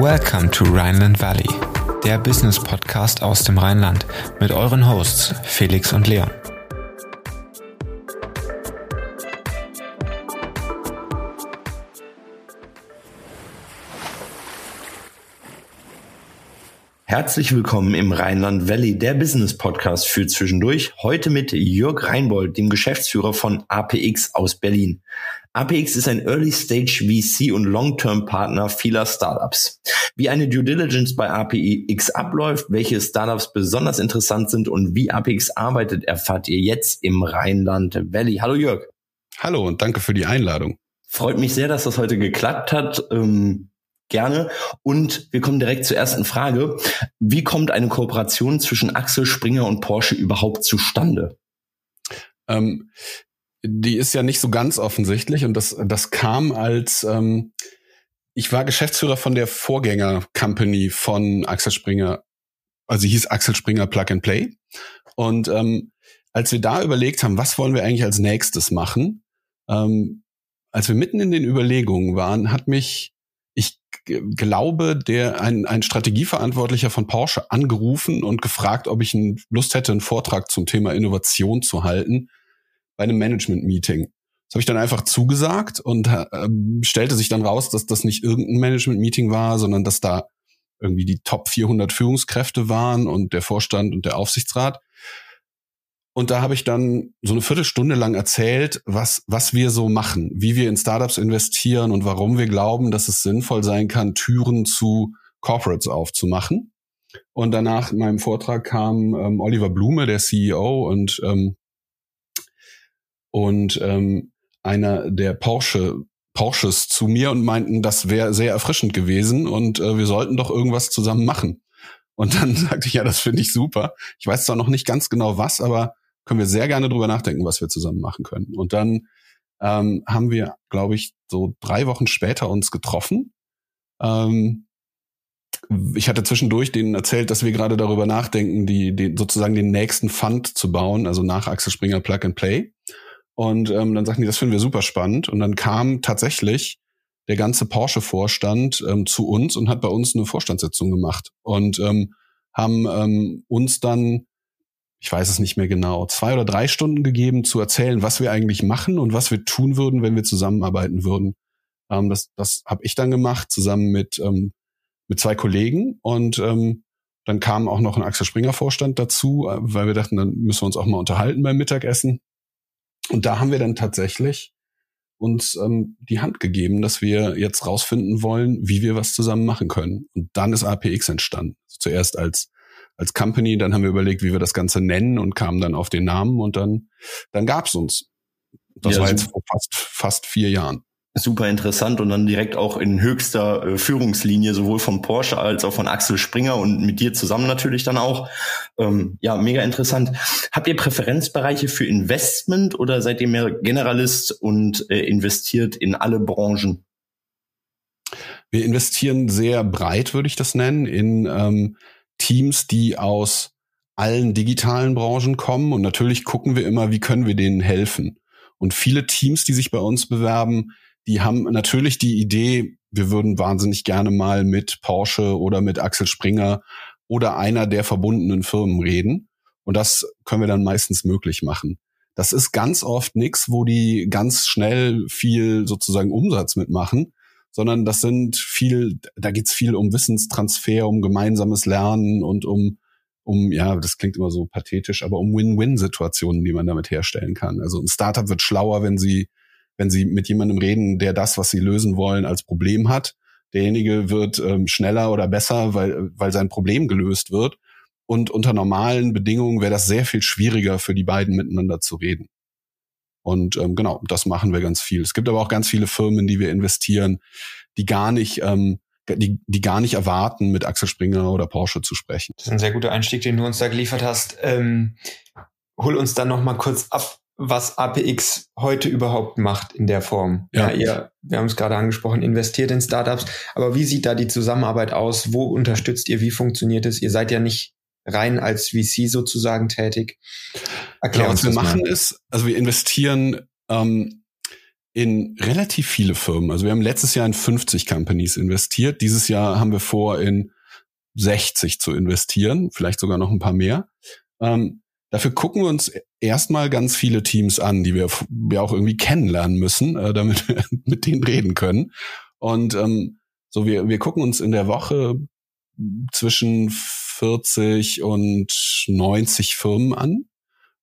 Welcome to Rhineland Valley, der Business Podcast aus dem Rheinland mit euren Hosts Felix und Leon. Herzlich willkommen im Rheinland Valley, der Business Podcast für zwischendurch. Heute mit Jörg Reinbold, dem Geschäftsführer von APX aus Berlin. APX ist ein Early Stage VC und Long-Term Partner vieler Startups. Wie eine Due Diligence bei APX abläuft, welche Startups besonders interessant sind und wie APX arbeitet, erfahrt ihr jetzt im Rheinland Valley. Hallo Jörg. Hallo und danke für die Einladung. Freut mich sehr, dass das heute geklappt hat. Ähm, gerne. Und wir kommen direkt zur ersten Frage. Wie kommt eine Kooperation zwischen Axel Springer und Porsche überhaupt zustande? Ähm, die ist ja nicht so ganz offensichtlich und das, das kam als ähm, ich war Geschäftsführer von der Vorgänger-Company von Axel Springer, also hieß Axel Springer Plug and Play. Und ähm, als wir da überlegt haben, was wollen wir eigentlich als nächstes machen, ähm, als wir mitten in den Überlegungen waren, hat mich, ich glaube, der ein, ein Strategieverantwortlicher von Porsche angerufen und gefragt, ob ich Lust hätte, einen Vortrag zum Thema Innovation zu halten bei einem Management-Meeting. Das habe ich dann einfach zugesagt und äh, stellte sich dann raus, dass das nicht irgendein Management-Meeting war, sondern dass da irgendwie die Top 400 Führungskräfte waren und der Vorstand und der Aufsichtsrat. Und da habe ich dann so eine Viertelstunde lang erzählt, was, was wir so machen, wie wir in Startups investieren und warum wir glauben, dass es sinnvoll sein kann, Türen zu Corporates aufzumachen. Und danach in meinem Vortrag kam ähm, Oliver Blume, der CEO, und ähm, und ähm, einer der Porsche Porsches zu mir und meinten, das wäre sehr erfrischend gewesen und äh, wir sollten doch irgendwas zusammen machen. Und dann sagte ich, ja, das finde ich super. Ich weiß zwar noch nicht ganz genau was, aber können wir sehr gerne drüber nachdenken, was wir zusammen machen können. Und dann ähm, haben wir, glaube ich, so drei Wochen später uns getroffen. Ähm, ich hatte zwischendurch denen erzählt, dass wir gerade darüber nachdenken, die, die sozusagen den nächsten Fund zu bauen, also nach Axel Springer Plug and Play. Und ähm, dann sagten die, das finden wir super spannend. Und dann kam tatsächlich der ganze Porsche-Vorstand ähm, zu uns und hat bei uns eine Vorstandssitzung gemacht und ähm, haben ähm, uns dann, ich weiß es nicht mehr genau, zwei oder drei Stunden gegeben zu erzählen, was wir eigentlich machen und was wir tun würden, wenn wir zusammenarbeiten würden. Ähm, das das habe ich dann gemacht, zusammen mit, ähm, mit zwei Kollegen. Und ähm, dann kam auch noch ein Axel Springer Vorstand dazu, äh, weil wir dachten, dann müssen wir uns auch mal unterhalten beim Mittagessen. Und da haben wir dann tatsächlich uns ähm, die Hand gegeben, dass wir jetzt rausfinden wollen, wie wir was zusammen machen können. Und dann ist APX entstanden. Zuerst als als Company, dann haben wir überlegt, wie wir das Ganze nennen und kamen dann auf den Namen und dann dann gab's uns. Das ja, war jetzt vor fast fast vier Jahren super interessant und dann direkt auch in höchster äh, Führungslinie, sowohl von Porsche als auch von Axel Springer und mit dir zusammen natürlich dann auch. Ähm, ja, mega interessant. Habt ihr Präferenzbereiche für Investment oder seid ihr mehr Generalist und äh, investiert in alle Branchen? Wir investieren sehr breit, würde ich das nennen, in ähm, Teams, die aus allen digitalen Branchen kommen. Und natürlich gucken wir immer, wie können wir denen helfen. Und viele Teams, die sich bei uns bewerben, die haben natürlich die Idee, wir würden wahnsinnig gerne mal mit Porsche oder mit Axel Springer oder einer der verbundenen Firmen reden. Und das können wir dann meistens möglich machen. Das ist ganz oft nichts, wo die ganz schnell viel sozusagen Umsatz mitmachen, sondern das sind viel, da geht's viel um Wissenstransfer, um gemeinsames Lernen und um, um, ja, das klingt immer so pathetisch, aber um Win-Win-Situationen, die man damit herstellen kann. Also ein Startup wird schlauer, wenn sie wenn Sie mit jemandem reden, der das, was Sie lösen wollen, als Problem hat. Derjenige wird ähm, schneller oder besser, weil, weil sein Problem gelöst wird. Und unter normalen Bedingungen wäre das sehr viel schwieriger für die beiden miteinander zu reden. Und ähm, genau, das machen wir ganz viel. Es gibt aber auch ganz viele Firmen, die wir investieren, die gar nicht, ähm, die, die gar nicht erwarten, mit Axel Springer oder Porsche zu sprechen. Das ist ein sehr guter Einstieg, den du uns da geliefert hast. Ähm, hol uns dann noch mal kurz ab, was APX heute überhaupt macht in der Form. Ja, ja ihr, wir haben es gerade angesprochen, investiert in Startups. Aber wie sieht da die Zusammenarbeit aus? Wo unterstützt ihr? Wie funktioniert es? Ihr seid ja nicht rein als VC sozusagen tätig. Erklär genau, uns was wir machen mal. ist, also wir investieren ähm, in relativ viele Firmen. Also wir haben letztes Jahr in 50 Companies investiert. Dieses Jahr haben wir vor, in 60 zu investieren, vielleicht sogar noch ein paar mehr. Ähm, dafür gucken wir uns erstmal ganz viele Teams an, die wir, wir auch irgendwie kennenlernen müssen, äh, damit wir mit denen reden können. Und ähm, so, wir, wir gucken uns in der Woche zwischen 40 und 90 Firmen an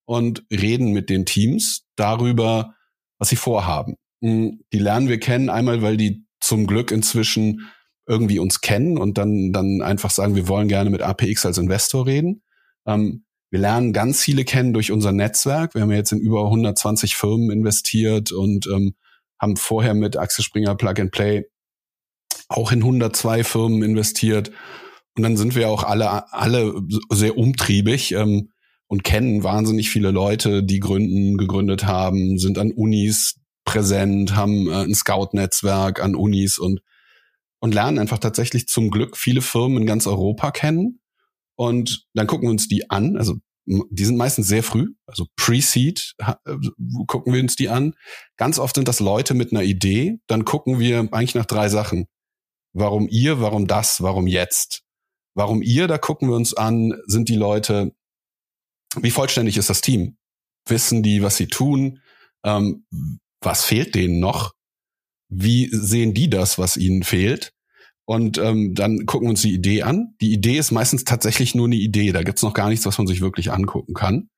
und reden mit den Teams darüber, was sie vorhaben. Hm, die lernen wir kennen, einmal, weil die zum Glück inzwischen irgendwie uns kennen und dann, dann einfach sagen, wir wollen gerne mit APX als Investor reden. Ähm, wir lernen ganz viele kennen durch unser Netzwerk. Wir haben jetzt in über 120 Firmen investiert und ähm, haben vorher mit Axel Springer Plug and Play auch in 102 Firmen investiert. Und dann sind wir auch alle, alle sehr umtriebig ähm, und kennen wahnsinnig viele Leute, die gründen, gegründet haben, sind an Unis präsent, haben äh, ein Scout-Netzwerk an Unis und, und lernen einfach tatsächlich zum Glück viele Firmen in ganz Europa kennen. Und dann gucken wir uns die an. Also die sind meistens sehr früh, also Pre-Seed äh, gucken wir uns die an. Ganz oft sind das Leute mit einer Idee. Dann gucken wir eigentlich nach drei Sachen. Warum ihr, warum das, warum jetzt? Warum ihr, da gucken wir uns an, sind die Leute, wie vollständig ist das Team? Wissen die, was sie tun? Ähm, was fehlt denen noch? Wie sehen die das, was ihnen fehlt? Und ähm, dann gucken wir uns die Idee an. Die Idee ist meistens tatsächlich nur eine Idee. Da gibt's noch gar nichts, was man sich wirklich angucken kann.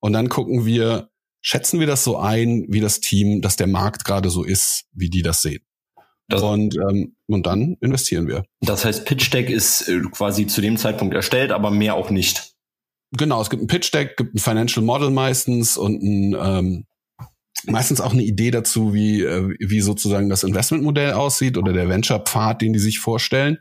Und dann gucken wir, schätzen wir das so ein, wie das Team, dass der Markt gerade so ist, wie die das sehen. Das und, ähm, und dann investieren wir. Das heißt, Pitch Deck ist äh, quasi zu dem Zeitpunkt erstellt, aber mehr auch nicht. Genau, es gibt ein Pitch Deck, gibt ein Financial Model meistens und ein, ähm, meistens auch eine Idee dazu, wie, äh, wie sozusagen das Investmentmodell aussieht oder der Venture-Pfad, den die sich vorstellen.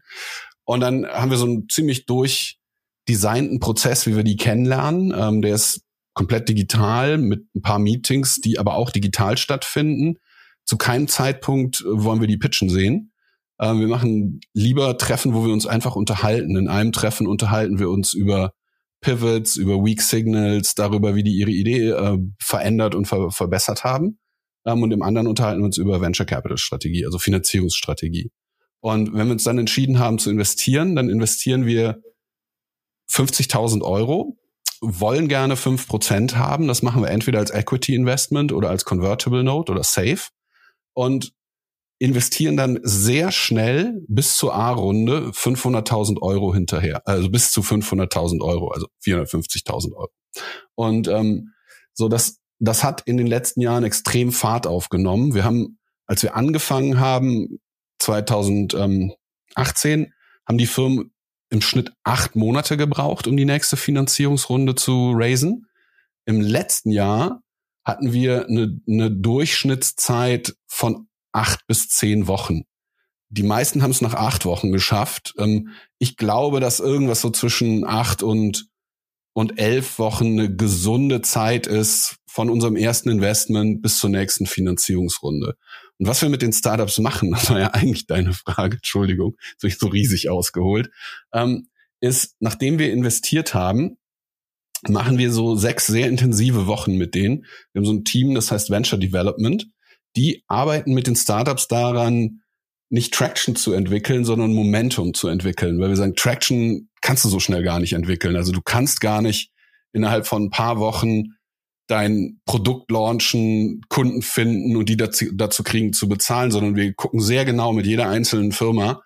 Und dann haben wir so einen ziemlich durchdesignten Prozess, wie wir die kennenlernen. Ähm, der ist komplett digital mit ein paar Meetings, die aber auch digital stattfinden. Zu keinem Zeitpunkt wollen wir die pitchen sehen. Ähm, wir machen lieber Treffen, wo wir uns einfach unterhalten. In einem Treffen unterhalten wir uns über Pivots, über Weak Signals, darüber, wie die ihre Idee äh, verändert und ver verbessert haben. Ähm, und im anderen unterhalten wir uns über Venture Capital Strategie, also Finanzierungsstrategie. Und wenn wir uns dann entschieden haben zu investieren, dann investieren wir 50.000 Euro, wollen gerne 5% haben. Das machen wir entweder als Equity Investment oder als Convertible Note oder Safe. Und investieren dann sehr schnell bis zur A-Runde 500.000 Euro hinterher, also bis zu 500.000 Euro, also 450.000 Euro. Und ähm, so das, das hat in den letzten Jahren extrem Fahrt aufgenommen. Wir haben, als wir angefangen haben, 2018, haben die Firmen im Schnitt acht Monate gebraucht, um die nächste Finanzierungsrunde zu raisen. Im letzten Jahr hatten wir eine, eine Durchschnittszeit von acht bis zehn Wochen. Die meisten haben es nach acht Wochen geschafft. Ähm, ich glaube, dass irgendwas so zwischen acht und und elf Wochen eine gesunde Zeit ist von unserem ersten Investment bis zur nächsten Finanzierungsrunde. Und was wir mit den Startups machen, das war ja eigentlich deine Frage, Entschuldigung, so ich so riesig ausgeholt, ähm, ist, nachdem wir investiert haben, machen wir so sechs sehr intensive Wochen mit denen. Wir haben so ein Team, das heißt Venture Development die arbeiten mit den Startups daran, nicht Traction zu entwickeln, sondern Momentum zu entwickeln. Weil wir sagen, Traction kannst du so schnell gar nicht entwickeln. Also du kannst gar nicht innerhalb von ein paar Wochen dein Produkt launchen, Kunden finden und die dazu, dazu kriegen zu bezahlen, sondern wir gucken sehr genau mit jeder einzelnen Firma,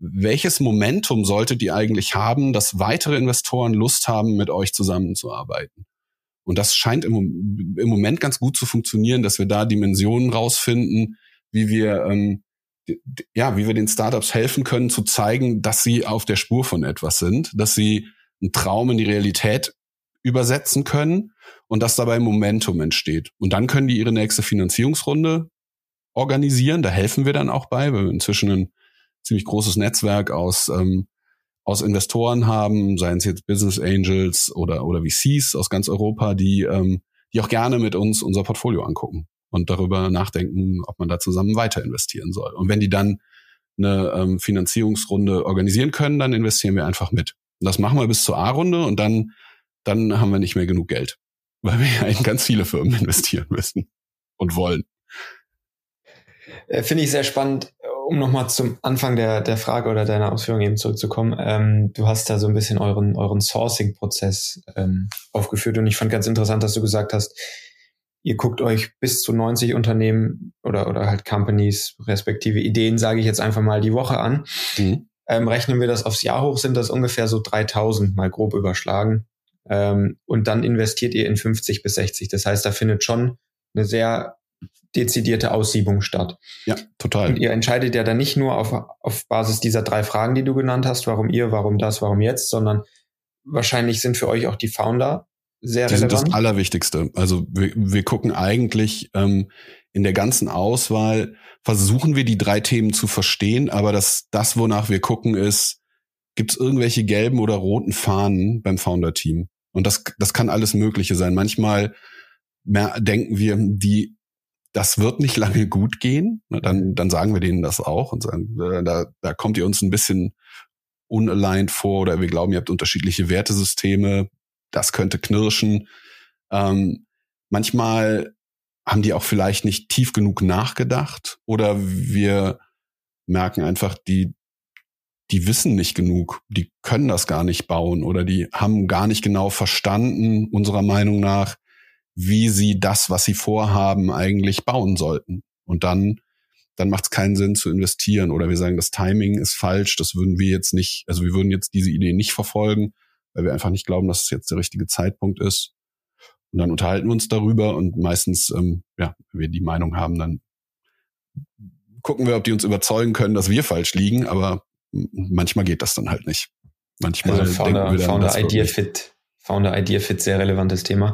welches Momentum solltet ihr eigentlich haben, dass weitere Investoren Lust haben, mit euch zusammenzuarbeiten. Und das scheint im, im Moment ganz gut zu funktionieren, dass wir da Dimensionen rausfinden, wie wir ähm, ja, wie wir den Startups helfen können, zu zeigen, dass sie auf der Spur von etwas sind, dass sie einen Traum in die Realität übersetzen können und dass dabei Momentum entsteht. Und dann können die ihre nächste Finanzierungsrunde organisieren. Da helfen wir dann auch bei, weil wir inzwischen ein ziemlich großes Netzwerk aus ähm, aus Investoren haben, seien es jetzt Business Angels oder, oder VCs aus ganz Europa, die, ähm, die auch gerne mit uns unser Portfolio angucken und darüber nachdenken, ob man da zusammen weiter investieren soll. Und wenn die dann eine ähm, Finanzierungsrunde organisieren können, dann investieren wir einfach mit. Und das machen wir bis zur A-Runde und dann, dann haben wir nicht mehr genug Geld, weil wir ja in ganz viele Firmen investieren müssen und wollen. Äh, Finde ich sehr spannend, um nochmal zum Anfang der, der Frage oder deiner Ausführung eben zurückzukommen. Ähm, du hast da so ein bisschen euren, euren Sourcing-Prozess ähm, aufgeführt und ich fand ganz interessant, dass du gesagt hast, ihr guckt euch bis zu 90 Unternehmen oder, oder halt Companies, respektive Ideen, sage ich jetzt einfach mal, die Woche an. Mhm. Ähm, rechnen wir das aufs Jahr hoch, sind das ungefähr so 3000 mal grob überschlagen. Ähm, und dann investiert ihr in 50 bis 60. Das heißt, da findet schon eine sehr dezidierte Aussiebung statt. Ja, total. Und ihr entscheidet ja dann nicht nur auf, auf Basis dieser drei Fragen, die du genannt hast, warum ihr, warum das, warum jetzt, sondern wahrscheinlich sind für euch auch die Founder sehr die relevant. sind das Allerwichtigste. Also wir, wir gucken eigentlich ähm, in der ganzen Auswahl, versuchen wir die drei Themen zu verstehen, aber das, das wonach wir gucken, ist, gibt es irgendwelche gelben oder roten Fahnen beim Founder-Team? Und das, das kann alles Mögliche sein. Manchmal denken wir, die, das wird nicht lange gut gehen. Dann, dann sagen wir denen das auch und sagen, äh, da, da kommt ihr uns ein bisschen unaligned vor oder wir glauben, ihr habt unterschiedliche Wertesysteme. Das könnte knirschen. Ähm, manchmal haben die auch vielleicht nicht tief genug nachgedacht oder wir merken einfach, die, die wissen nicht genug, die können das gar nicht bauen oder die haben gar nicht genau verstanden, unserer Meinung nach, wie sie das, was sie vorhaben, eigentlich bauen sollten. Und dann, dann macht es keinen Sinn zu investieren. Oder wir sagen, das Timing ist falsch, das würden wir jetzt nicht, also wir würden jetzt diese Idee nicht verfolgen, weil wir einfach nicht glauben, dass es jetzt der richtige Zeitpunkt ist. Und dann unterhalten wir uns darüber und meistens, ähm, ja, wenn wir die Meinung haben, dann gucken wir, ob die uns überzeugen können, dass wir falsch liegen, aber manchmal geht das dann halt nicht. Manchmal also Founder, denken wir dann, Founder Idea Fit, Founder Idea Fit, sehr relevantes Thema.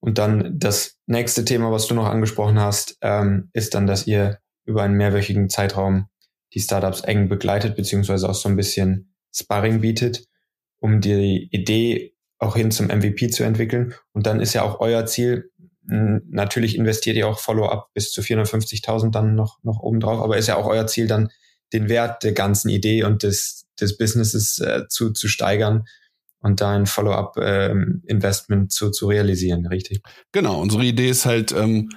Und dann das nächste Thema, was du noch angesprochen hast, ähm, ist dann, dass ihr über einen mehrwöchigen Zeitraum die Startups eng begleitet, beziehungsweise auch so ein bisschen Sparring bietet, um die Idee auch hin zum MVP zu entwickeln. Und dann ist ja auch euer Ziel, natürlich investiert ihr auch Follow-up bis zu 450.000 dann noch, noch oben drauf, aber ist ja auch euer Ziel dann, den Wert der ganzen Idee und des, des Businesses äh, zu, zu steigern und da ein Follow-up-Investment ähm, zu, zu realisieren, richtig? Genau, unsere Idee ist halt, ähm,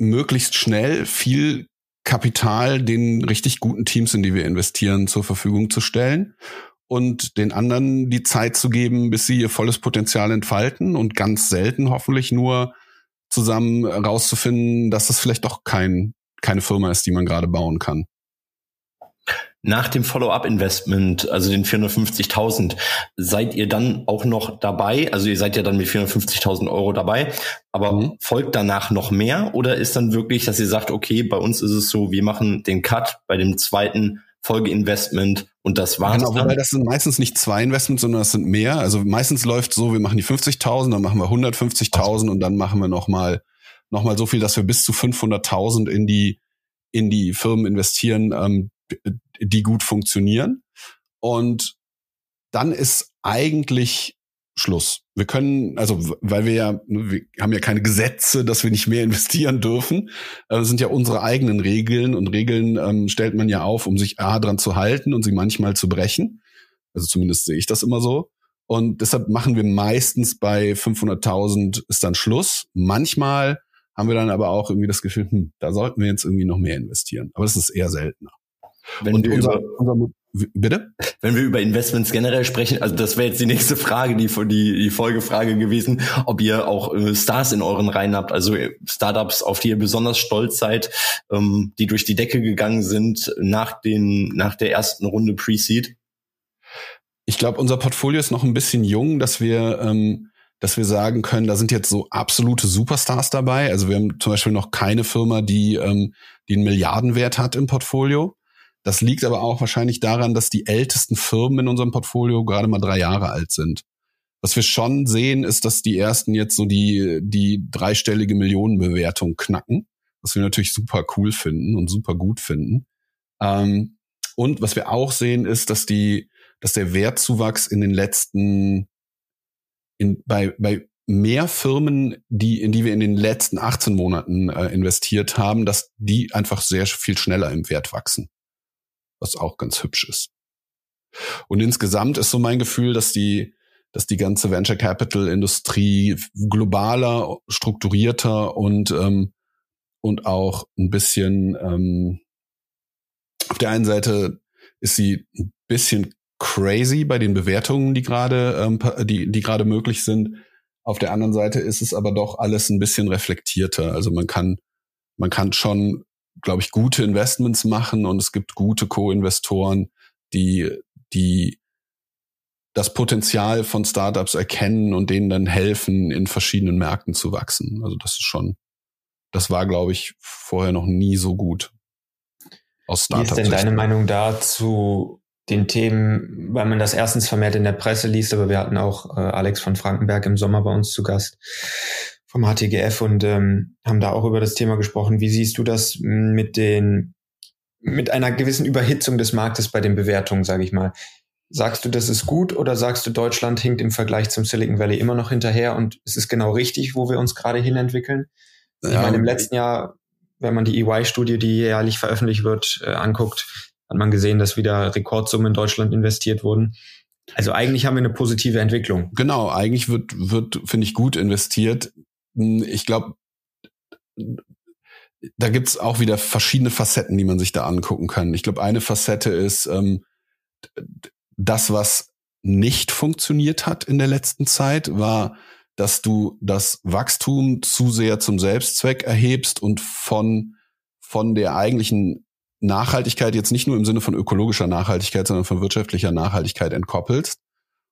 möglichst schnell viel Kapital den richtig guten Teams, in die wir investieren, zur Verfügung zu stellen und den anderen die Zeit zu geben, bis sie ihr volles Potenzial entfalten und ganz selten hoffentlich nur zusammen rauszufinden, dass das vielleicht doch kein, keine Firma ist, die man gerade bauen kann. Nach dem Follow-up-Investment, also den 450.000, seid ihr dann auch noch dabei? Also ihr seid ja dann mit 450.000 Euro dabei, aber mhm. folgt danach noch mehr? Oder ist dann wirklich, dass ihr sagt, okay, bei uns ist es so, wir machen den Cut bei dem zweiten Folgeinvestment und das war's. Genau, wobei das sind meistens nicht zwei Investments, sondern das sind mehr. Also meistens läuft so, wir machen die 50.000, dann machen wir 150.000 und dann machen wir nochmal noch mal so viel, dass wir bis zu 500.000 in die in die Firmen investieren, ähm, die gut funktionieren. Und dann ist eigentlich Schluss. Wir können, also weil wir ja, wir haben ja keine Gesetze, dass wir nicht mehr investieren dürfen. Das sind ja unsere eigenen Regeln und Regeln ähm, stellt man ja auf, um sich A dran zu halten und sie manchmal zu brechen. Also zumindest sehe ich das immer so. Und deshalb machen wir meistens bei 500.000 ist dann Schluss. Manchmal haben wir dann aber auch irgendwie das Gefühl, hm, da sollten wir jetzt irgendwie noch mehr investieren. Aber das ist eher seltener. Wenn und unser, unser, Bitte? Wenn wir über Investments generell sprechen, also das wäre jetzt die nächste Frage, die, die, die Folgefrage gewesen, ob ihr auch äh, Stars in euren Reihen habt, also Startups, auf die ihr besonders stolz seid, ähm, die durch die Decke gegangen sind nach, den, nach der ersten Runde Pre-Seed. Ich glaube, unser Portfolio ist noch ein bisschen jung, dass wir, ähm, dass wir sagen können, da sind jetzt so absolute Superstars dabei. Also wir haben zum Beispiel noch keine Firma, die, ähm, die einen Milliardenwert hat im Portfolio. Das liegt aber auch wahrscheinlich daran, dass die ältesten Firmen in unserem Portfolio gerade mal drei Jahre alt sind. Was wir schon sehen, ist, dass die ersten jetzt so die, die dreistellige Millionenbewertung knacken, was wir natürlich super cool finden und super gut finden. Ähm, und was wir auch sehen, ist, dass die, dass der Wertzuwachs in den letzten, in, bei, bei mehr Firmen, die, in die wir in den letzten 18 Monaten äh, investiert haben, dass die einfach sehr viel schneller im Wert wachsen was auch ganz hübsch ist. Und insgesamt ist so mein Gefühl, dass die, dass die ganze Venture Capital Industrie globaler, strukturierter und ähm, und auch ein bisschen ähm, auf der einen Seite ist sie ein bisschen crazy bei den Bewertungen, die gerade ähm, die die gerade möglich sind. Auf der anderen Seite ist es aber doch alles ein bisschen reflektierter. Also man kann man kann schon, glaube ich, gute Investments machen und es gibt gute Co-Investoren, die die das Potenzial von Startups erkennen und denen dann helfen, in verschiedenen Märkten zu wachsen. Also das ist schon, das war, glaube ich, vorher noch nie so gut. Aus Startups. Wie ist denn deine Meinung dazu den Themen, weil man das erstens vermehrt in der Presse liest, aber wir hatten auch äh, Alex von Frankenberg im Sommer bei uns zu Gast vom HTGF und ähm, haben da auch über das Thema gesprochen. Wie siehst du das mit den mit einer gewissen Überhitzung des Marktes bei den Bewertungen, sage ich mal? Sagst du, das ist gut oder sagst du, Deutschland hinkt im Vergleich zum Silicon Valley immer noch hinterher und es ist genau richtig, wo wir uns gerade hinentwickeln? Ja. Ich meine, im letzten Jahr, wenn man die EY-Studie, die jährlich veröffentlicht wird, äh, anguckt, hat man gesehen, dass wieder Rekordsummen in Deutschland investiert wurden. Also eigentlich haben wir eine positive Entwicklung. Genau, eigentlich wird, wird finde ich, gut investiert. Hm, ich glaube, da gibt's auch wieder verschiedene Facetten, die man sich da angucken kann. Ich glaube, eine Facette ist, ähm, das, was nicht funktioniert hat in der letzten Zeit, war, dass du das Wachstum zu sehr zum Selbstzweck erhebst und von, von der eigentlichen Nachhaltigkeit jetzt nicht nur im Sinne von ökologischer Nachhaltigkeit, sondern von wirtschaftlicher Nachhaltigkeit entkoppelst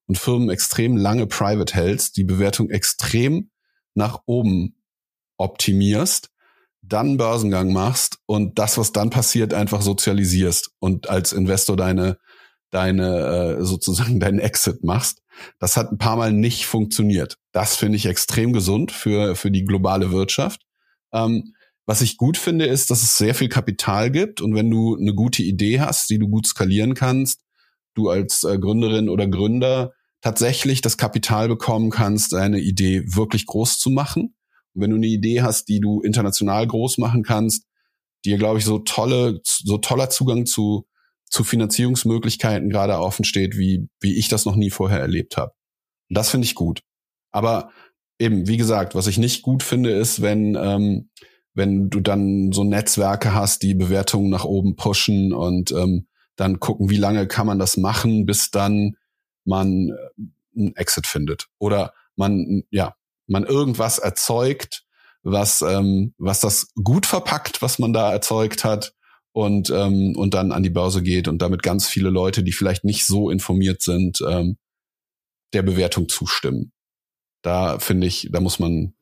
und Firmen extrem lange private hältst, die Bewertung extrem nach oben optimierst, dann Börsengang machst und das, was dann passiert, einfach sozialisierst und als Investor deine deine äh, sozusagen deinen Exit machst. Das hat ein paar Mal nicht funktioniert. Das finde ich extrem gesund für für die globale Wirtschaft. Ähm, was ich gut finde, ist, dass es sehr viel Kapital gibt und wenn du eine gute Idee hast, die du gut skalieren kannst, du als äh, Gründerin oder Gründer tatsächlich das Kapital bekommen kannst, deine Idee wirklich groß zu machen. Und wenn du eine Idee hast, die du international groß machen kannst, dir, glaube ich, so tolle, so toller Zugang zu zu Finanzierungsmöglichkeiten gerade offen steht, wie, wie ich das noch nie vorher erlebt habe. Das finde ich gut. Aber eben, wie gesagt, was ich nicht gut finde, ist, wenn, ähm, wenn du dann so Netzwerke hast, die Bewertungen nach oben pushen und ähm, dann gucken, wie lange kann man das machen, bis dann man äh, einen Exit findet. Oder man, ja, man irgendwas erzeugt, was, ähm, was das gut verpackt, was man da erzeugt hat, und, ähm, und dann an die Börse geht und damit ganz viele Leute, die vielleicht nicht so informiert sind, ähm, der Bewertung zustimmen. Da finde ich, da muss man,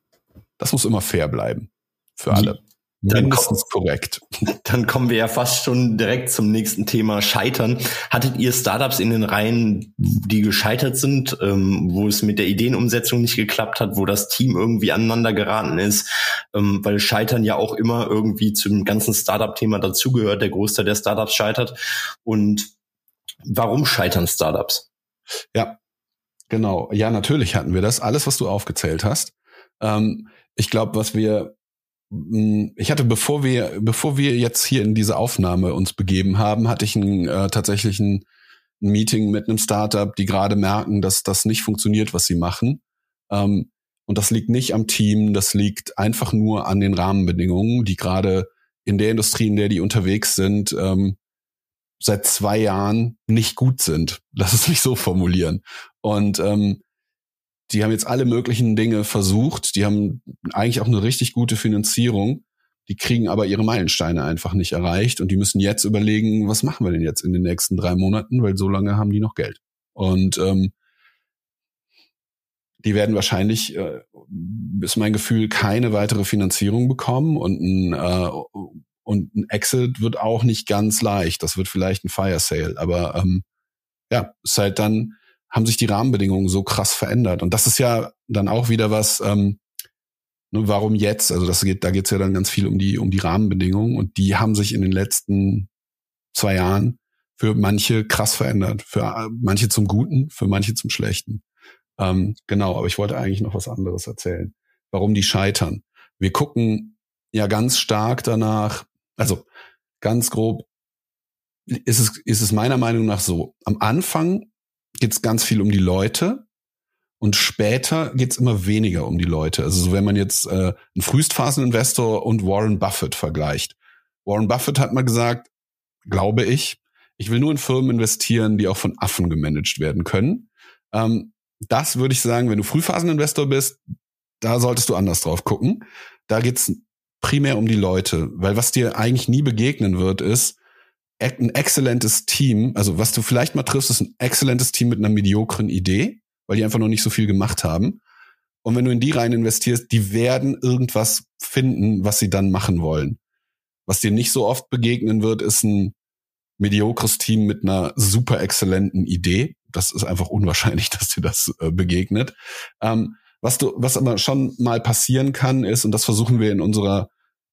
das muss immer fair bleiben. Für alle. Dann Mindestens korrekt. Dann kommen wir ja fast schon direkt zum nächsten Thema Scheitern. Hattet ihr Startups in den Reihen, die gescheitert sind, ähm, wo es mit der Ideenumsetzung nicht geklappt hat, wo das Team irgendwie aneinander geraten ist? Ähm, weil Scheitern ja auch immer irgendwie zum ganzen Startup-Thema dazugehört. Der Großteil der Startups scheitert. Und warum scheitern Startups? Ja, genau. Ja, natürlich hatten wir das. Alles, was du aufgezählt hast. Ähm, ich glaube, was wir ich hatte, bevor wir, bevor wir jetzt hier in diese Aufnahme uns begeben haben, hatte ich ein, äh, tatsächlich ein, ein Meeting mit einem Startup, die gerade merken, dass das nicht funktioniert, was sie machen. Ähm, und das liegt nicht am Team, das liegt einfach nur an den Rahmenbedingungen, die gerade in der Industrie, in der die unterwegs sind, ähm, seit zwei Jahren nicht gut sind. Lass es mich so formulieren. Und ähm, die haben jetzt alle möglichen Dinge versucht. Die haben eigentlich auch eine richtig gute Finanzierung. Die kriegen aber ihre Meilensteine einfach nicht erreicht und die müssen jetzt überlegen, was machen wir denn jetzt in den nächsten drei Monaten, weil so lange haben die noch Geld. Und ähm, die werden wahrscheinlich, äh, ist mein Gefühl, keine weitere Finanzierung bekommen und ein, äh, und ein Exit wird auch nicht ganz leicht. Das wird vielleicht ein Fire Sale, aber ähm, ja, ist halt dann haben sich die Rahmenbedingungen so krass verändert. Und das ist ja dann auch wieder was, ähm, ne, warum jetzt? Also das geht, da geht es ja dann ganz viel um die, um die Rahmenbedingungen und die haben sich in den letzten zwei Jahren für manche krass verändert. Für äh, manche zum Guten, für manche zum Schlechten. Ähm, genau, aber ich wollte eigentlich noch was anderes erzählen. Warum die scheitern. Wir gucken ja ganz stark danach, also ganz grob ist es, ist es meiner Meinung nach so. Am Anfang geht es ganz viel um die Leute Und später geht's immer weniger um die Leute. Also so, wenn man jetzt äh, einen Frühstphaseninvestor und Warren Buffett vergleicht. Warren Buffett hat mal gesagt, glaube ich, ich will nur in Firmen investieren, die auch von Affen gemanagt werden können. Ähm, das würde ich sagen, wenn du Frühphaseninvestor bist, da solltest du anders drauf gucken. Da geht's primär um die Leute, weil was dir eigentlich nie begegnen wird, ist ein exzellentes Team. Also was du vielleicht mal triffst, ist ein exzellentes Team mit einer mediokren Idee weil die einfach noch nicht so viel gemacht haben. Und wenn du in die rein investierst, die werden irgendwas finden, was sie dann machen wollen. Was dir nicht so oft begegnen wird, ist ein mediokres Team mit einer super exzellenten Idee. Das ist einfach unwahrscheinlich, dass dir das äh, begegnet. Ähm, was du, was aber schon mal passieren kann, ist, und das versuchen wir in unserer,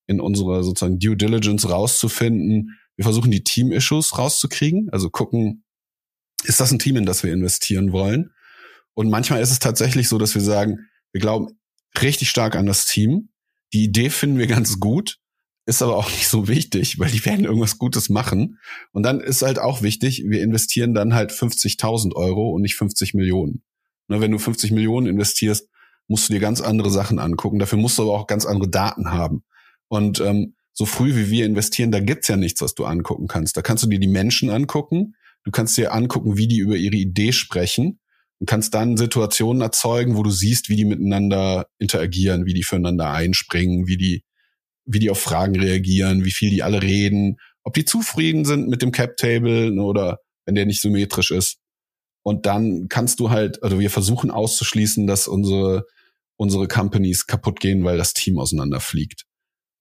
in unserer sozusagen Due Diligence rauszufinden, wir versuchen die Team-Issues rauszukriegen, also gucken, ist das ein Team, in das wir investieren wollen? Und manchmal ist es tatsächlich so, dass wir sagen, wir glauben richtig stark an das Team. Die Idee finden wir ganz gut, ist aber auch nicht so wichtig, weil die werden irgendwas Gutes machen. Und dann ist halt auch wichtig, wir investieren dann halt 50.000 Euro und nicht 50 Millionen. Ne, wenn du 50 Millionen investierst, musst du dir ganz andere Sachen angucken. Dafür musst du aber auch ganz andere Daten haben. Und ähm, so früh wie wir investieren, da gibt's ja nichts, was du angucken kannst. Da kannst du dir die Menschen angucken. Du kannst dir angucken, wie die über ihre Idee sprechen und kannst dann Situationen erzeugen, wo du siehst, wie die miteinander interagieren, wie die füreinander einspringen, wie die, wie die auf Fragen reagieren, wie viel die alle reden, ob die zufrieden sind mit dem Cap Table ne, oder wenn der nicht symmetrisch ist. Und dann kannst du halt, also wir versuchen auszuschließen, dass unsere, unsere Companies kaputt gehen, weil das Team auseinanderfliegt.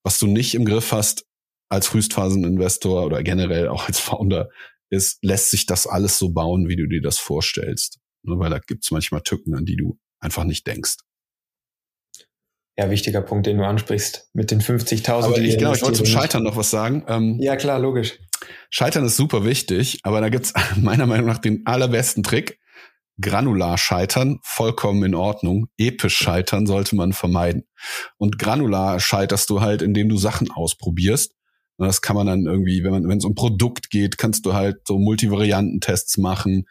Was du nicht im Griff hast als Frühstphaseninvestor oder generell auch als Founder, ist, lässt sich das alles so bauen, wie du dir das vorstellst. Ne, weil da gibt's manchmal Tücken, an die du einfach nicht denkst. Ja, wichtiger Punkt, den du ansprichst, mit den 50.000. Aber ich, genau, ich wollte zum Scheitern noch was sagen. Ähm, ja, klar, logisch. Scheitern ist super wichtig, aber da gibt's meiner Meinung nach den allerbesten Trick. Granular scheitern, vollkommen in Ordnung. Episch scheitern sollte man vermeiden. Und granular scheiterst du halt, indem du Sachen ausprobierst. Und das kann man dann irgendwie, wenn man, wenn es um Produkt geht, kannst du halt so Multivariantentests machen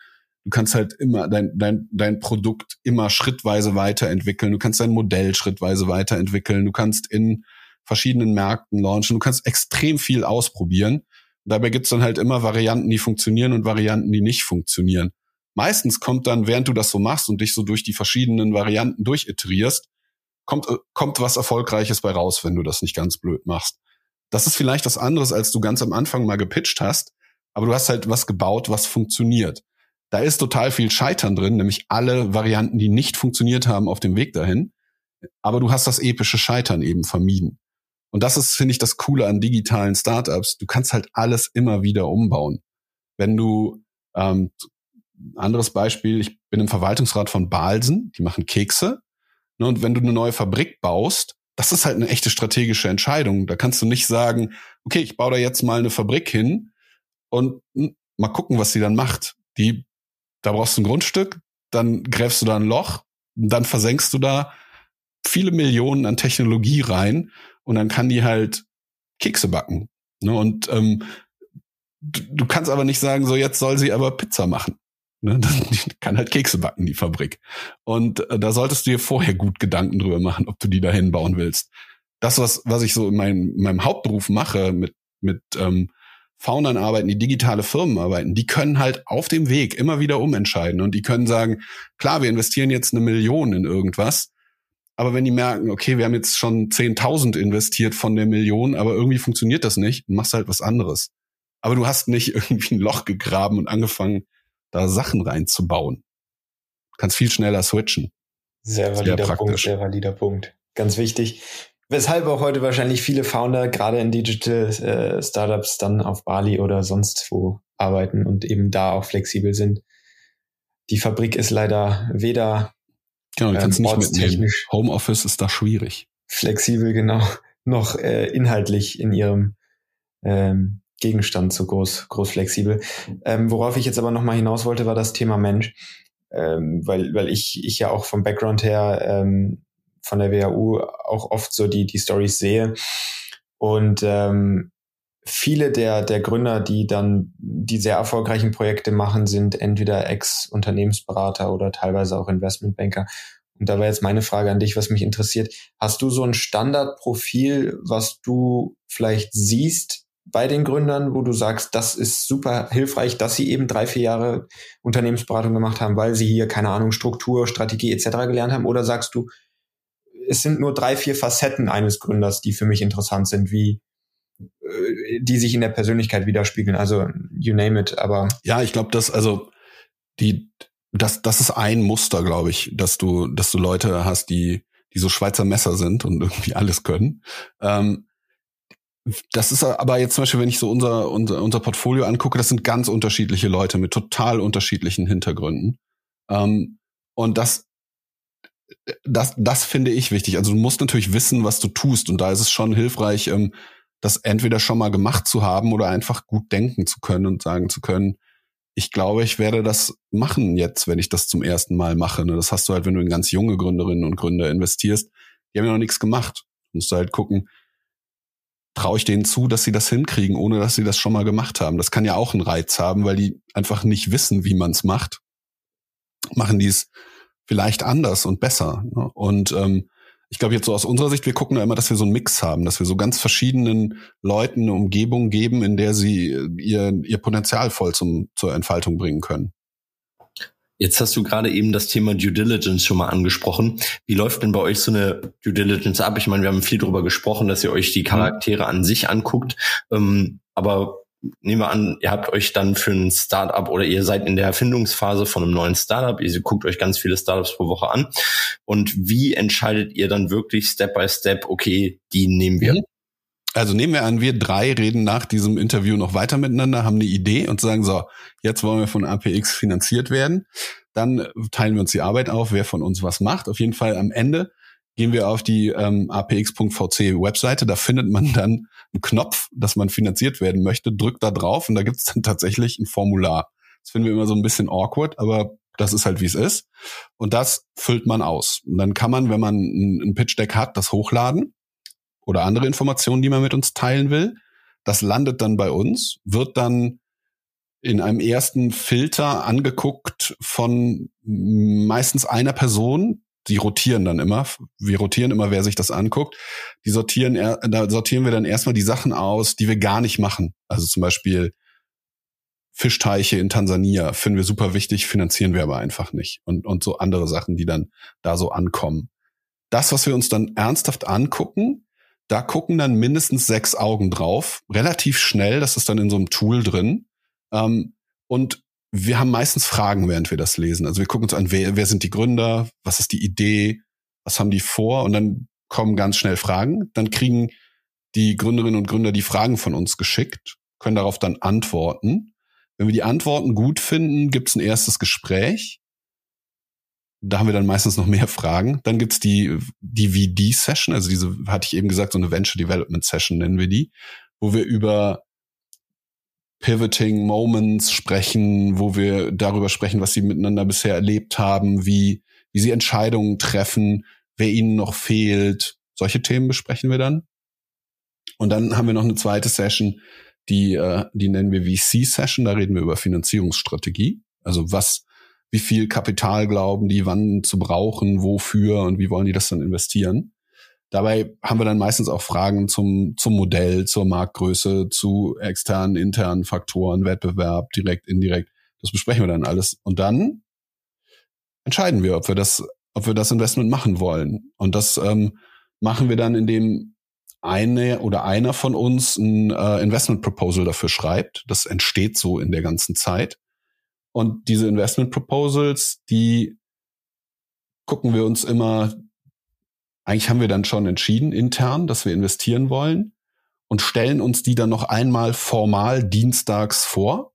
Du kannst halt immer dein, dein, dein Produkt immer schrittweise weiterentwickeln. Du kannst dein Modell schrittweise weiterentwickeln. Du kannst in verschiedenen Märkten launchen. Du kannst extrem viel ausprobieren. Und dabei gibt's dann halt immer Varianten, die funktionieren und Varianten, die nicht funktionieren. Meistens kommt dann, während du das so machst und dich so durch die verschiedenen Varianten durchiterierst, kommt, äh, kommt was Erfolgreiches bei raus, wenn du das nicht ganz blöd machst. Das ist vielleicht was anderes, als du ganz am Anfang mal gepitcht hast, aber du hast halt was gebaut, was funktioniert. Da ist total viel Scheitern drin, nämlich alle Varianten, die nicht funktioniert haben auf dem Weg dahin. Aber du hast das epische Scheitern eben vermieden. Und das ist, finde ich, das Coole an digitalen Startups. Du kannst halt alles immer wieder umbauen. Wenn du, ähm, anderes Beispiel, ich bin im Verwaltungsrat von Balsen, die machen Kekse. Ne, und wenn du eine neue Fabrik baust, das ist halt eine echte strategische Entscheidung. Da kannst du nicht sagen, okay, ich baue da jetzt mal eine Fabrik hin und hm, mal gucken, was sie dann macht. Die da brauchst du ein Grundstück, dann gräbst du da ein Loch, dann versenkst du da viele Millionen an Technologie rein und dann kann die halt Kekse backen. Ne? Und ähm, du kannst aber nicht sagen, so jetzt soll sie aber Pizza machen. Ne? Die kann halt Kekse backen, die Fabrik. Und äh, da solltest du dir vorher gut Gedanken drüber machen, ob du die dahin bauen willst. Das, was, was ich so in meinem, in meinem Hauptberuf mache, mit, mit ähm, Foundern arbeiten, die digitale Firmen arbeiten, die können halt auf dem Weg immer wieder umentscheiden und die können sagen, klar, wir investieren jetzt eine Million in irgendwas, aber wenn die merken, okay, wir haben jetzt schon 10.000 investiert von der Million, aber irgendwie funktioniert das nicht, machst halt was anderes. Aber du hast nicht irgendwie ein Loch gegraben und angefangen, da Sachen reinzubauen. Kannst viel schneller switchen. Sehr valider Punkt, sehr valider Punkt. Ganz wichtig. Weshalb auch heute wahrscheinlich viele Founder gerade in Digital äh, Startups dann auf Bali oder sonst wo arbeiten und eben da auch flexibel sind. Die Fabrik ist leider weder genau, ähm, nicht mitnehmen. Homeoffice ist da schwierig. Flexibel, genau, noch äh, inhaltlich in ihrem ähm, Gegenstand so groß, groß flexibel. Ähm, worauf ich jetzt aber nochmal hinaus wollte, war das Thema Mensch. Ähm, weil, weil ich, ich ja auch vom Background her ähm, von der WHU auch oft so die, die Stories sehe. Und ähm, viele der, der Gründer, die dann die sehr erfolgreichen Projekte machen, sind entweder Ex-Unternehmensberater oder teilweise auch Investmentbanker. Und da wäre jetzt meine Frage an dich, was mich interessiert. Hast du so ein Standardprofil, was du vielleicht siehst bei den Gründern, wo du sagst, das ist super hilfreich, dass sie eben drei, vier Jahre Unternehmensberatung gemacht haben, weil sie hier, keine Ahnung, Struktur, Strategie etc. gelernt haben? Oder sagst du, es sind nur drei, vier Facetten eines Gründers, die für mich interessant sind, wie äh, die sich in der Persönlichkeit widerspiegeln. Also you name it, aber. Ja, ich glaube, dass, also die, das, das ist ein Muster, glaube ich, dass du, dass du Leute hast, die, die so Schweizer Messer sind und irgendwie alles können. Ähm, das ist aber jetzt zum Beispiel, wenn ich so unser, unser, unser Portfolio angucke, das sind ganz unterschiedliche Leute mit total unterschiedlichen Hintergründen. Ähm, und das das, das finde ich wichtig. Also du musst natürlich wissen, was du tust. Und da ist es schon hilfreich, ähm, das entweder schon mal gemacht zu haben oder einfach gut denken zu können und sagen zu können, ich glaube, ich werde das machen jetzt, wenn ich das zum ersten Mal mache. Ne? Das hast du halt, wenn du in ganz junge Gründerinnen und Gründer investierst. Die haben ja noch nichts gemacht. Du musst halt gucken, traue ich denen zu, dass sie das hinkriegen, ohne dass sie das schon mal gemacht haben. Das kann ja auch einen Reiz haben, weil die einfach nicht wissen, wie man es macht. Machen die es vielleicht anders und besser. Ne? Und ähm, ich glaube jetzt so aus unserer Sicht, wir gucken da immer, dass wir so einen Mix haben, dass wir so ganz verschiedenen Leuten eine Umgebung geben, in der sie ihr, ihr Potenzial voll zum, zur Entfaltung bringen können. Jetzt hast du gerade eben das Thema Due Diligence schon mal angesprochen. Wie läuft denn bei euch so eine Due Diligence ab? Ich meine, wir haben viel darüber gesprochen, dass ihr euch die Charaktere an sich anguckt. Ähm, aber nehmen wir an, ihr habt euch dann für ein Startup oder ihr seid in der Erfindungsphase von einem neuen Startup, ihr guckt euch ganz viele Startups pro Woche an. Und wie entscheidet ihr dann wirklich Step by Step, okay, die nehmen wir? Mhm. Also nehmen wir an, wir drei reden nach diesem Interview noch weiter miteinander, haben eine Idee und sagen so, jetzt wollen wir von APX finanziert werden. Dann teilen wir uns die Arbeit auf, wer von uns was macht. Auf jeden Fall am Ende gehen wir auf die ähm, apx.vc Webseite, da findet man dann einen Knopf, dass man finanziert werden möchte, drückt da drauf und da gibt es dann tatsächlich ein Formular. Das finden wir immer so ein bisschen awkward, aber das ist halt wie es ist. Und das füllt man aus. Und dann kann man, wenn man ein Pitch Deck hat, das hochladen oder andere Informationen, die man mit uns teilen will. Das landet dann bei uns, wird dann in einem ersten Filter angeguckt von meistens einer Person, die rotieren dann immer. Wir rotieren immer, wer sich das anguckt. Die sortieren, da sortieren wir dann erstmal die Sachen aus, die wir gar nicht machen. Also zum Beispiel Fischteiche in Tansania finden wir super wichtig, finanzieren wir aber einfach nicht. Und, und so andere Sachen, die dann da so ankommen. Das, was wir uns dann ernsthaft angucken, da gucken dann mindestens sechs Augen drauf, relativ schnell, das ist dann in so einem Tool drin. Ähm, und wir haben meistens Fragen, während wir das lesen. Also wir gucken uns an, wer, wer sind die Gründer, was ist die Idee, was haben die vor und dann kommen ganz schnell Fragen. Dann kriegen die Gründerinnen und Gründer die Fragen von uns geschickt, können darauf dann antworten. Wenn wir die Antworten gut finden, gibt es ein erstes Gespräch. Da haben wir dann meistens noch mehr Fragen. Dann gibt's die, die VD-Session, also diese, hatte ich eben gesagt, so eine Venture Development Session nennen wir die, wo wir über Pivoting Moments sprechen, wo wir darüber sprechen, was sie miteinander bisher erlebt haben, wie, wie sie Entscheidungen treffen, wer ihnen noch fehlt. Solche Themen besprechen wir dann. Und dann haben wir noch eine zweite Session, die, äh, die nennen wir VC-Session. Da reden wir über Finanzierungsstrategie. Also was, wie viel Kapital glauben die, wann zu brauchen, wofür und wie wollen die das dann investieren. Dabei haben wir dann meistens auch Fragen zum, zum Modell, zur Marktgröße, zu externen, internen Faktoren, Wettbewerb, direkt, indirekt. Das besprechen wir dann alles. Und dann entscheiden wir, ob wir das, ob wir das Investment machen wollen. Und das ähm, machen wir dann, indem eine oder einer von uns ein äh, Investment Proposal dafür schreibt. Das entsteht so in der ganzen Zeit. Und diese Investment Proposals, die gucken wir uns immer eigentlich haben wir dann schon entschieden intern, dass wir investieren wollen und stellen uns die dann noch einmal formal dienstags vor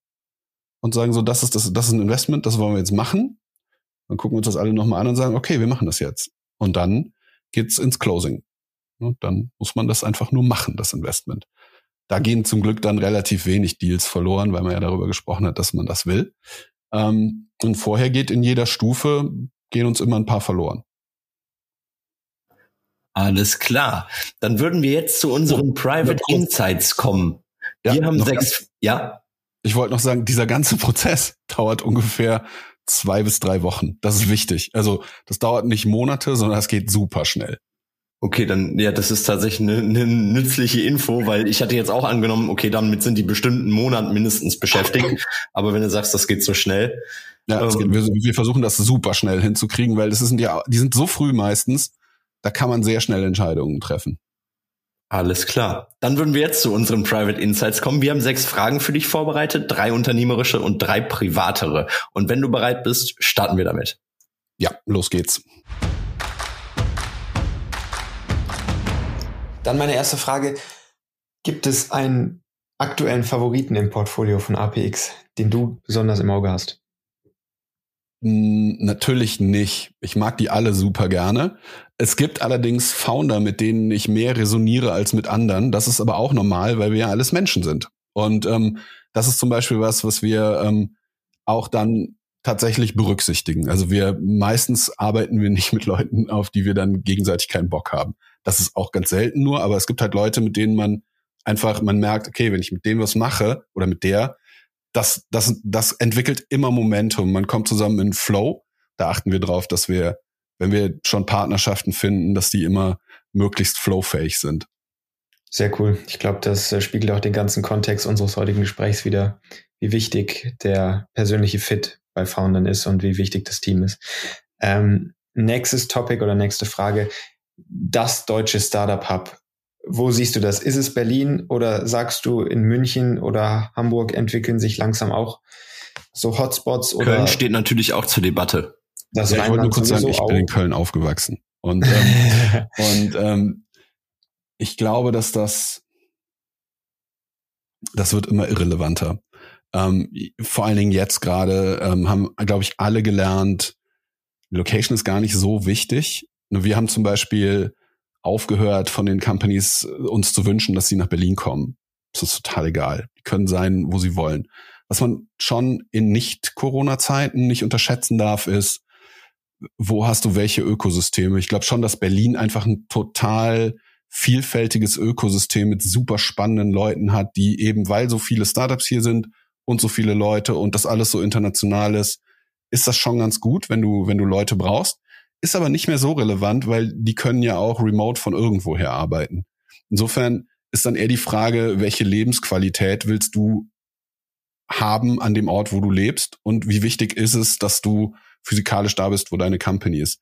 und sagen so, das ist das, das ist ein Investment, das wollen wir jetzt machen. Dann gucken wir uns das alle nochmal an und sagen, okay, wir machen das jetzt. Und dann geht's ins Closing. Und dann muss man das einfach nur machen, das Investment. Da gehen zum Glück dann relativ wenig Deals verloren, weil man ja darüber gesprochen hat, dass man das will. Ähm, und vorher geht in jeder Stufe, gehen uns immer ein paar verloren. Alles klar. Dann würden wir jetzt zu unseren Private Insights kommen. Ja, wir haben sechs, ganz, ja. Ich wollte noch sagen, dieser ganze Prozess dauert ungefähr zwei bis drei Wochen. Das ist wichtig. Also das dauert nicht Monate, sondern das geht super schnell. Okay, dann ja, das ist tatsächlich eine, eine nützliche Info, weil ich hatte jetzt auch angenommen, okay, damit sind die bestimmten Monaten mindestens beschäftigt. Aber wenn du sagst, das geht so schnell. Ja, ähm, geht, wir, wir, versuchen das super schnell hinzukriegen, weil das sind ja, die sind so früh meistens, da kann man sehr schnell Entscheidungen treffen. Alles klar. Dann würden wir jetzt zu unseren Private Insights kommen. Wir haben sechs Fragen für dich vorbereitet, drei unternehmerische und drei privatere. Und wenn du bereit bist, starten wir damit. Ja, los geht's. Dann meine erste Frage. Gibt es einen aktuellen Favoriten im Portfolio von APX, den du besonders im Auge hast? Natürlich nicht. Ich mag die alle super gerne. Es gibt allerdings Founder, mit denen ich mehr resoniere als mit anderen. Das ist aber auch normal, weil wir ja alles Menschen sind. Und ähm, das ist zum Beispiel was, was wir ähm, auch dann tatsächlich berücksichtigen. Also wir meistens arbeiten wir nicht mit Leuten, auf die wir dann gegenseitig keinen Bock haben. Das ist auch ganz selten nur, aber es gibt halt Leute, mit denen man einfach, man merkt, okay, wenn ich mit dem was mache oder mit der, das, das, das entwickelt immer Momentum. Man kommt zusammen in Flow. Da achten wir drauf, dass wir, wenn wir schon Partnerschaften finden, dass die immer möglichst flowfähig sind. Sehr cool. Ich glaube, das äh, spiegelt auch den ganzen Kontext unseres heutigen Gesprächs wieder, wie wichtig der persönliche Fit bei Foundern ist und wie wichtig das Team ist. Ähm, nächstes Topic oder nächste Frage. Das deutsche Startup Hub wo siehst du das? Ist es Berlin oder sagst du in München oder Hamburg entwickeln sich langsam auch so Hotspots? Oder Köln steht natürlich auch zur Debatte. Das ja, ich wollte nur kurz sagen, ich bin in Köln aufgewachsen. Und, ähm, und ähm, ich glaube, dass das, das wird immer irrelevanter. Ähm, vor allen Dingen jetzt gerade ähm, haben, glaube ich, alle gelernt, Location ist gar nicht so wichtig. Wir haben zum Beispiel aufgehört, von den Companies äh, uns zu wünschen, dass sie nach Berlin kommen. Das ist total egal. Die können sein, wo sie wollen. Was man schon in Nicht-Corona-Zeiten nicht unterschätzen darf, ist, wo hast du welche Ökosysteme? Ich glaube schon, dass Berlin einfach ein total vielfältiges Ökosystem mit super spannenden Leuten hat, die eben, weil so viele Startups hier sind und so viele Leute und das alles so international ist, ist das schon ganz gut, wenn du, wenn du Leute brauchst. Ist aber nicht mehr so relevant, weil die können ja auch remote von irgendwoher arbeiten. Insofern ist dann eher die Frage, welche Lebensqualität willst du haben an dem Ort, wo du lebst und wie wichtig ist es, dass du physikalisch da bist, wo deine Company ist.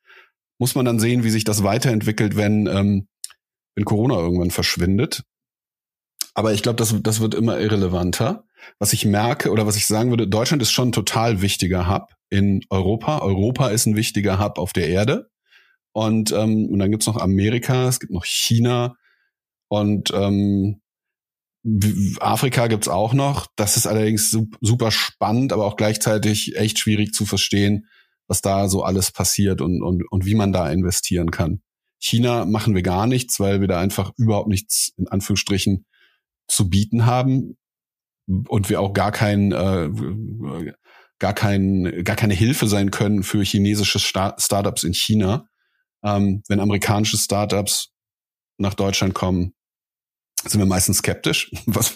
Muss man dann sehen, wie sich das weiterentwickelt, wenn, ähm, wenn Corona irgendwann verschwindet. Aber ich glaube, das, das wird immer irrelevanter. Was ich merke oder was ich sagen würde, Deutschland ist schon ein total wichtiger Hub in Europa. Europa ist ein wichtiger Hub auf der Erde. Und, ähm, und dann gibt's noch Amerika, es gibt noch China und ähm, Afrika gibt's auch noch. Das ist allerdings super spannend, aber auch gleichzeitig echt schwierig zu verstehen, was da so alles passiert und, und, und wie man da investieren kann. China machen wir gar nichts, weil wir da einfach überhaupt nichts in Anführungsstrichen zu bieten haben und wir auch gar kein äh, gar kein gar keine Hilfe sein können für chinesische Star Startups in China. Ähm, wenn amerikanische Startups nach Deutschland kommen, sind wir meistens skeptisch was,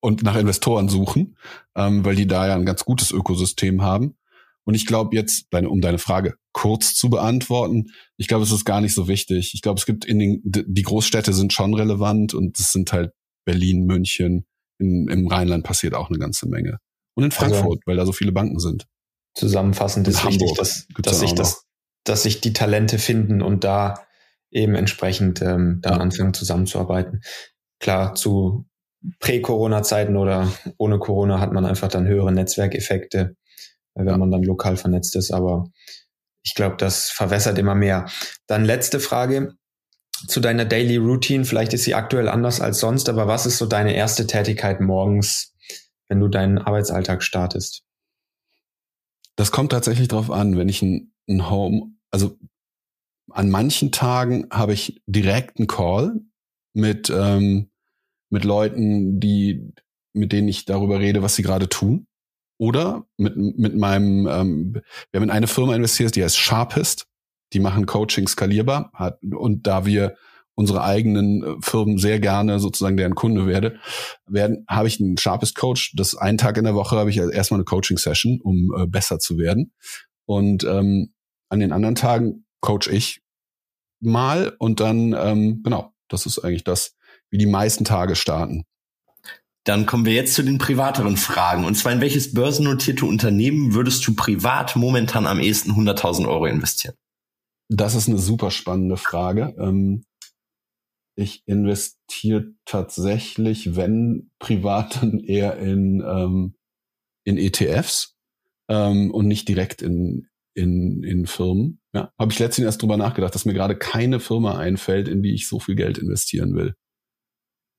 und nach Investoren suchen, ähm, weil die da ja ein ganz gutes Ökosystem haben. Und ich glaube jetzt, deine, um deine Frage kurz zu beantworten, ich glaube, es ist gar nicht so wichtig. Ich glaube, es gibt in den, die Großstädte sind schon relevant und es sind halt Berlin, München, in, im Rheinland passiert auch eine ganze Menge. Und in also Frankfurt, also, weil da so viele Banken sind. Zusammenfassend ist Hamburg wichtig, dass, dass sich das, dass sich die Talente finden und da eben entsprechend ähm, dann ja. anfangen zusammenzuarbeiten. Klar, zu Prä-Corona-Zeiten oder ohne Corona hat man einfach dann höhere Netzwerkeffekte, wenn ja. man dann lokal vernetzt ist. Aber ich glaube, das verwässert immer mehr. Dann letzte Frage zu deiner Daily Routine. Vielleicht ist sie aktuell anders als sonst, aber was ist so deine erste Tätigkeit morgens, wenn du deinen Arbeitsalltag startest? Das kommt tatsächlich drauf an, wenn ich ein, ein Home, also an manchen Tagen habe ich direkt einen Call mit, ähm, mit Leuten, die, mit denen ich darüber rede, was sie gerade tun. Oder mit, mit meinem, ähm, wir haben in eine Firma investiert, die heißt Sharpest die machen Coaching skalierbar. Und da wir unsere eigenen äh, Firmen sehr gerne sozusagen deren Kunde werde, werden, habe ich einen Sharpest Coach. Das einen Tag in der Woche habe ich erstmal eine Coaching-Session, um äh, besser zu werden. Und ähm, an den anderen Tagen coach ich mal und dann, ähm, genau, das ist eigentlich das, wie die meisten Tage starten. Dann kommen wir jetzt zu den privateren Fragen. Und zwar, in welches börsennotierte Unternehmen würdest du privat momentan am ehesten 100.000 Euro investieren? Das ist eine super spannende Frage. Ähm, ich investiere tatsächlich, wenn privat, dann eher in, ähm, in ETFs ähm, und nicht direkt in, in, in Firmen. Ja, habe ich letztens erst drüber nachgedacht, dass mir gerade keine Firma einfällt, in die ich so viel Geld investieren will.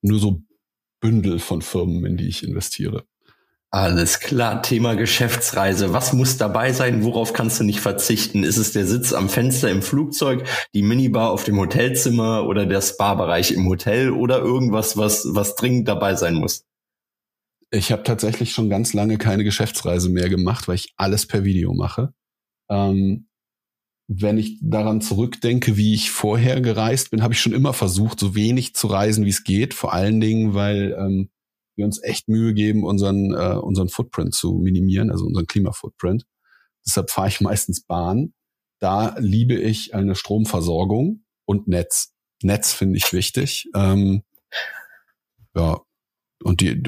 Nur so Bündel von Firmen, in die ich investiere. Alles klar, Thema Geschäftsreise. Was muss dabei sein? Worauf kannst du nicht verzichten? Ist es der Sitz am Fenster im Flugzeug, die Minibar auf dem Hotelzimmer oder der Spa-Bereich im Hotel oder irgendwas, was, was dringend dabei sein muss? Ich habe tatsächlich schon ganz lange keine Geschäftsreise mehr gemacht, weil ich alles per Video mache. Ähm, wenn ich daran zurückdenke, wie ich vorher gereist bin, habe ich schon immer versucht, so wenig zu reisen, wie es geht. Vor allen Dingen, weil ähm, wir uns echt Mühe geben, unseren, äh, unseren Footprint zu minimieren, also unseren Klimafootprint. Deshalb fahre ich meistens Bahn. Da liebe ich eine Stromversorgung und Netz. Netz finde ich wichtig. Ähm, ja, und die,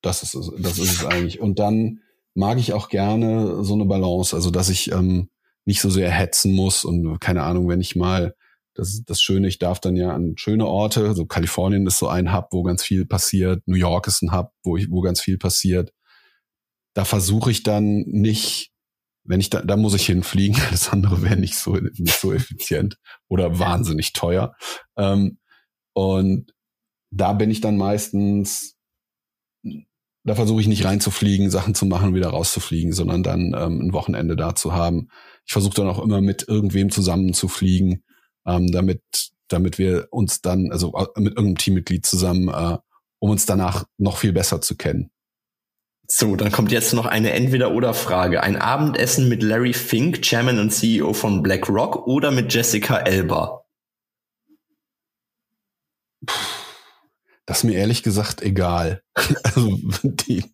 das ist es, das ist es eigentlich. Und dann mag ich auch gerne so eine Balance, also dass ich ähm, nicht so sehr hetzen muss und keine Ahnung, wenn ich mal das ist das Schöne, ich darf dann ja an schöne Orte, so Kalifornien ist so ein Hub, wo ganz viel passiert, New York ist ein Hub, wo ich, wo ganz viel passiert. Da versuche ich dann nicht, wenn ich da, da muss ich hinfliegen, das andere wäre nicht so, nicht so effizient oder wahnsinnig teuer. Ähm, und da bin ich dann meistens, da versuche ich nicht reinzufliegen, Sachen zu machen, wieder rauszufliegen, sondern dann ähm, ein Wochenende da zu haben. Ich versuche dann auch immer mit irgendwem zusammen zu fliegen ähm, damit, damit wir uns dann, also äh, mit irgendeinem Teammitglied zusammen, äh, um uns danach noch viel besser zu kennen. So, dann kommt jetzt noch eine Entweder-Oder-Frage. Ein Abendessen mit Larry Fink, Chairman und CEO von BlackRock oder mit Jessica Elba? Das ist mir ehrlich gesagt egal. also die,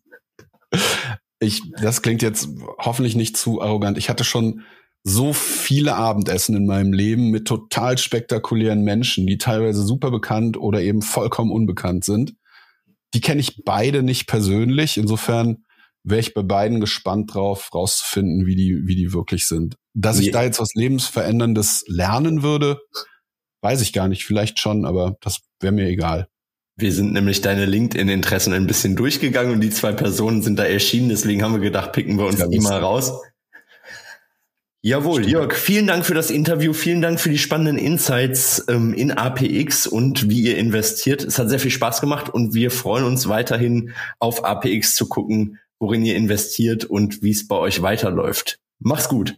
ich, das klingt jetzt hoffentlich nicht zu arrogant. Ich hatte schon so viele Abendessen in meinem Leben mit total spektakulären Menschen, die teilweise super bekannt oder eben vollkommen unbekannt sind. Die kenne ich beide nicht persönlich. Insofern wäre ich bei beiden gespannt drauf, rauszufinden, wie die, wie die wirklich sind. Dass ich da jetzt was Lebensveränderndes lernen würde, weiß ich gar nicht. Vielleicht schon, aber das wäre mir egal. Wir sind nämlich deine LinkedIn-Interessen ein bisschen durchgegangen und die zwei Personen sind da erschienen. Deswegen haben wir gedacht, picken wir uns ja, die mal raus. Jawohl, Jörg, vielen Dank für das Interview, vielen Dank für die spannenden Insights ähm, in APX und wie ihr investiert. Es hat sehr viel Spaß gemacht und wir freuen uns weiterhin auf APX zu gucken, worin ihr investiert und wie es bei euch weiterläuft. Mach's gut.